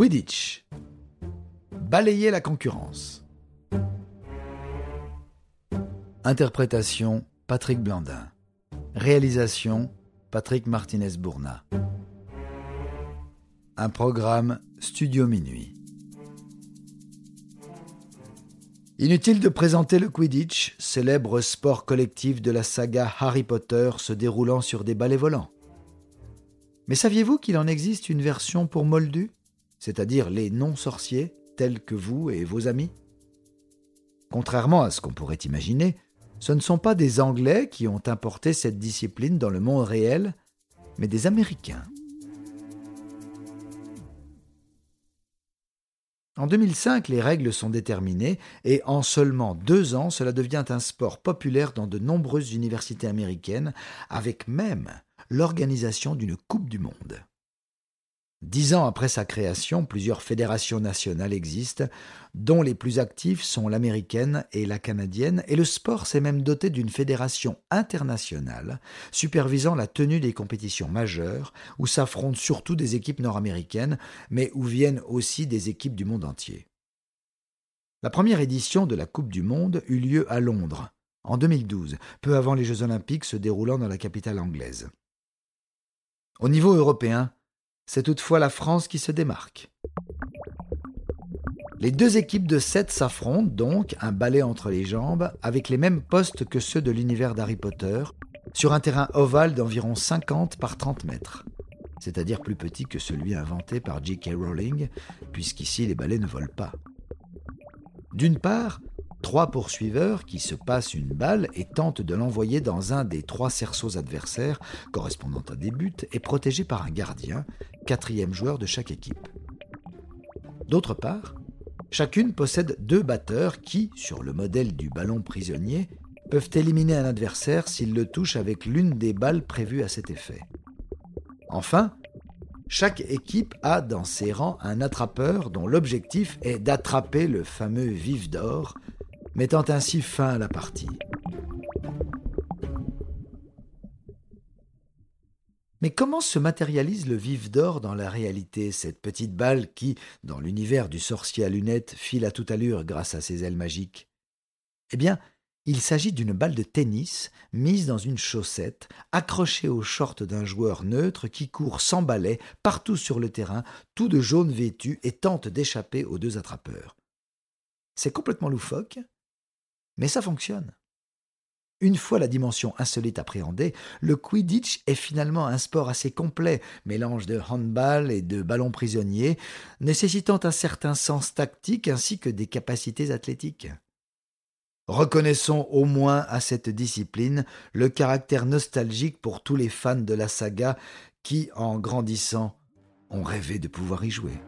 Quidditch. Balayer la concurrence. Interprétation Patrick Blandin. Réalisation Patrick Martinez-Bourna. Un programme Studio Minuit. Inutile de présenter le Quidditch, célèbre sport collectif de la saga Harry Potter se déroulant sur des balais volants. Mais saviez-vous qu'il en existe une version pour Moldus, c'est-à-dire les non-sorciers, tels que vous et vos amis Contrairement à ce qu'on pourrait imaginer, ce ne sont pas des Anglais qui ont importé cette discipline dans le monde réel, mais des Américains. En 2005, les règles sont déterminées et en seulement deux ans, cela devient un sport populaire dans de nombreuses universités américaines, avec même l'organisation d'une Coupe du Monde. Dix ans après sa création, plusieurs fédérations nationales existent, dont les plus actives sont l'américaine et la canadienne, et le sport s'est même doté d'une fédération internationale supervisant la tenue des compétitions majeures, où s'affrontent surtout des équipes nord-américaines, mais où viennent aussi des équipes du monde entier. La première édition de la Coupe du Monde eut lieu à Londres, en 2012, peu avant les Jeux olympiques se déroulant dans la capitale anglaise. Au niveau européen, c'est toutefois la France qui se démarque. Les deux équipes de sept s'affrontent donc, un balai entre les jambes, avec les mêmes postes que ceux de l'univers d'Harry Potter, sur un terrain ovale d'environ 50 par 30 mètres, c'est-à-dire plus petit que celui inventé par J.K. Rowling, puisqu'ici les balais ne volent pas. D'une part, Trois poursuiveurs qui se passent une balle et tentent de l'envoyer dans un des trois cerceaux adversaires correspondant à des buts et protégés par un gardien, quatrième joueur de chaque équipe. D'autre part, chacune possède deux batteurs qui, sur le modèle du ballon prisonnier, peuvent éliminer un adversaire s'il le touche avec l'une des balles prévues à cet effet. Enfin, chaque équipe a dans ses rangs un attrapeur dont l'objectif est d'attraper le fameux vif d'or mettant ainsi fin à la partie. Mais comment se matérialise le vif d'or dans la réalité, cette petite balle qui, dans l'univers du sorcier à lunettes, file à toute allure grâce à ses ailes magiques? Eh bien, il s'agit d'une balle de tennis mise dans une chaussette, accrochée au short d'un joueur neutre qui court sans balai partout sur le terrain, tout de jaune vêtu et tente d'échapper aux deux attrapeurs. C'est complètement loufoque, mais ça fonctionne. Une fois la dimension insolite appréhendée, le Quidditch est finalement un sport assez complet, mélange de handball et de ballon prisonnier, nécessitant un certain sens tactique ainsi que des capacités athlétiques. Reconnaissons au moins à cette discipline le caractère nostalgique pour tous les fans de la saga qui, en grandissant, ont rêvé de pouvoir y jouer.